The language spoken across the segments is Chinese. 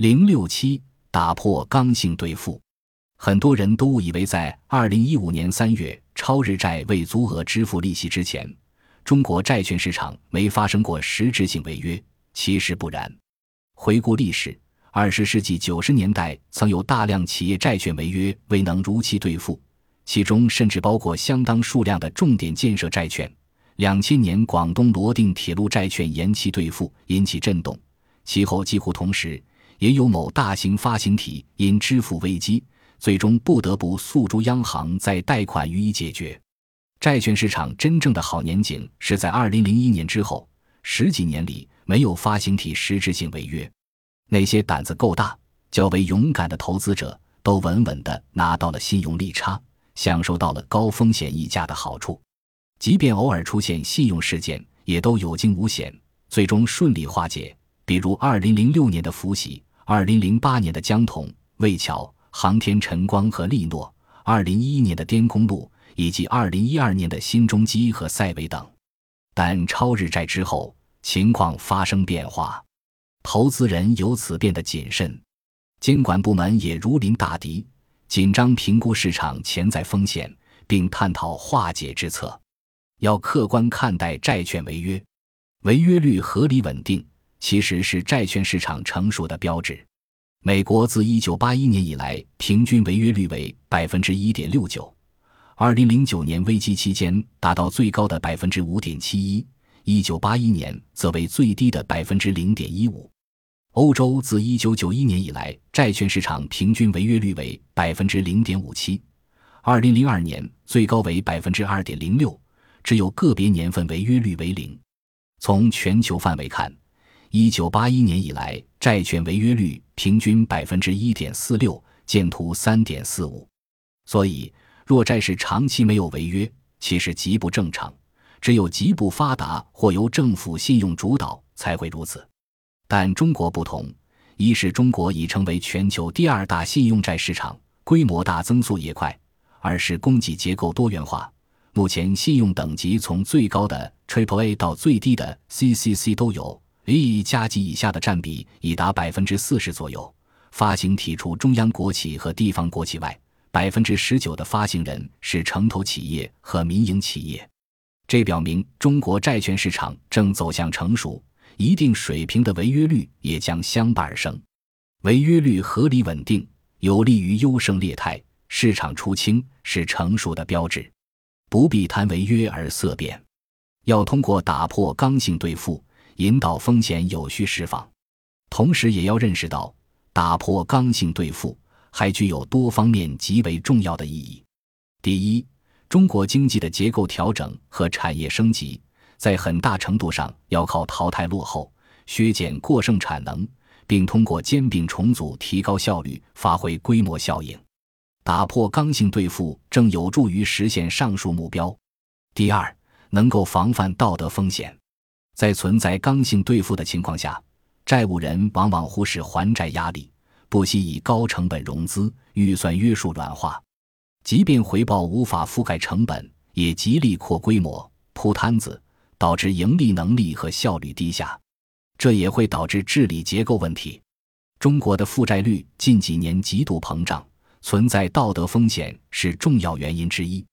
零六七打破刚性兑付，很多人都误以为在二零一五年三月超日债未足额支付利息之前，中国债券市场没发生过实质性违约。其实不然。回顾历史，二十世纪九十年代曾有大量企业债券违约未能如期兑付，其中甚至包括相当数量的重点建设债券。两千年广东罗定铁路债券延期兑付引起震动，其后几乎同时。也有某大型发行体因支付危机，最终不得不诉诸央行再贷款予以解决。债券市场真正的好年景是在二零零一年之后，十几年里没有发行体实质性违约。那些胆子够大、较为勇敢的投资者，都稳稳地拿到了信用利差，享受到了高风险溢价的好处。即便偶尔出现信用事件，也都有惊无险，最终顺利化解。比如二零零六年的福喜。二零零八年的江铜、魏桥、航天晨光和利诺，二零一一年的滇公路，以及二零一二年的新中基和赛维等，但超日债之后情况发生变化，投资人由此变得谨慎，监管部门也如临大敌，紧张评估市场潜在风险，并探讨化解之策。要客观看待债券违约，违约率合理稳定。其实是债券市场成熟的标志。美国自一九八一年以来，平均违约率为百分之一点六九，二零零九年危机期间达到最高的百分之五点七一，一九八一年则为最低的百分之零点一五。欧洲自一九九一年以来，债券市场平均违约率为百分之零点五七，二零零二年最高为百分之二点零六，只有个别年份违约率为零。从全球范围看。一九八一年以来，债券违约率平均百分之一点四六，见图三点四五。所以，若债市长期没有违约，其实极不正常。只有极不发达或由政府信用主导才会如此。但中国不同，一是中国已成为全球第二大信用债市场，规模大、增速也快；二是供给结构多元化，目前信用等级从最高的 Triple A 到最低的 CCC 都有。A 加级以下的占比已达百分之四十左右，发行体除中央国企和地方国企外，百分之十九的发行人是城投企业和民营企业。这表明中国债券市场正走向成熟，一定水平的违约率也将相伴而生。违约率合理稳定，有利于优胜劣汰，市场出清是成熟的标志。不必谈违约而色变，要通过打破刚性兑付。引导风险有序释放，同时也要认识到，打破刚性兑付还具有多方面极为重要的意义。第一，中国经济的结构调整和产业升级，在很大程度上要靠淘汰落后、削减过剩产能，并通过兼并重组提高效率、发挥规模效应。打破刚性兑付正有助于实现上述目标。第二，能够防范道德风险。在存在刚性兑付的情况下，债务人往往忽视还债压力，不惜以高成本融资，预算约束软化。即便回报无法覆盖成本，也极力扩规模、铺摊子，导致盈利能力和效率低下。这也会导致治理结构问题。中国的负债率近几年极度膨胀，存在道德风险是重要原因之一。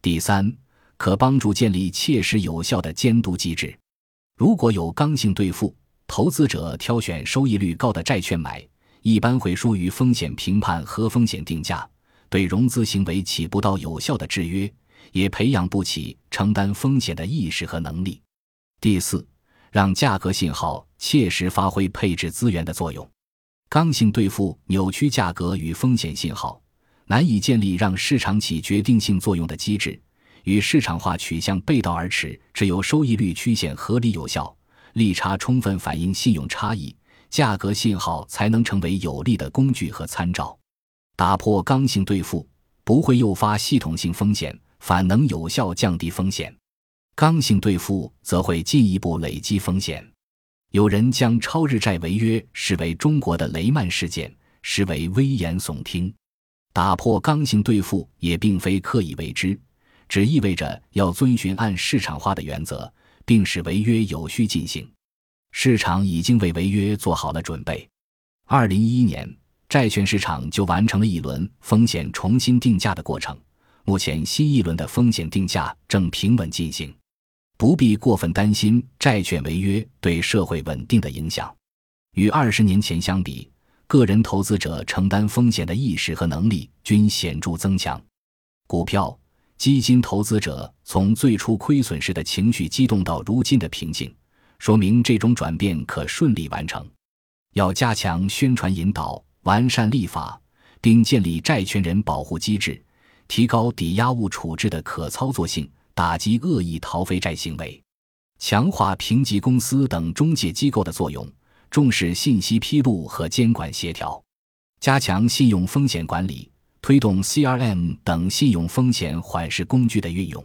第三，可帮助建立切实有效的监督机制。如果有刚性兑付，投资者挑选收益率高的债券买，一般会疏于风险评判和风险定价，对融资行为起不到有效的制约，也培养不起承担风险的意识和能力。第四，让价格信号切实发挥配置资源的作用。刚性兑付扭曲价格与风险信号，难以建立让市场起决定性作用的机制。与市场化取向背道而驰，只有收益率曲线合理有效，利差充分反映信用差异，价格信号才能成为有力的工具和参照。打破刚性兑付不会诱发系统性风险，反能有效降低风险；刚性兑付则会进一步累积风险。有人将超日债违约视为中国的雷曼事件，实为危言耸听。打破刚性兑付也并非刻意为之。只意味着要遵循按市场化的原则，并使违约有序进行。市场已经为违约做好了准备。二零一一年，债券市场就完成了一轮风险重新定价的过程。目前，新一轮的风险定价正平稳进行，不必过分担心债券违约对社会稳定的影响。与二十年前相比，个人投资者承担风险的意识和能力均显著增强。股票基金投资者从最初亏损时的情绪激动到如今的平静，说明这种转变可顺利完成。要加强宣传引导，完善立法，并建立债权人保护机制，提高抵押物处置的可操作性，打击恶意逃废债行为，强化评级公司等中介机构的作用。重视信息披露和监管协调，加强信用风险管理，推动 CRM 等信用风险缓释工具的运用。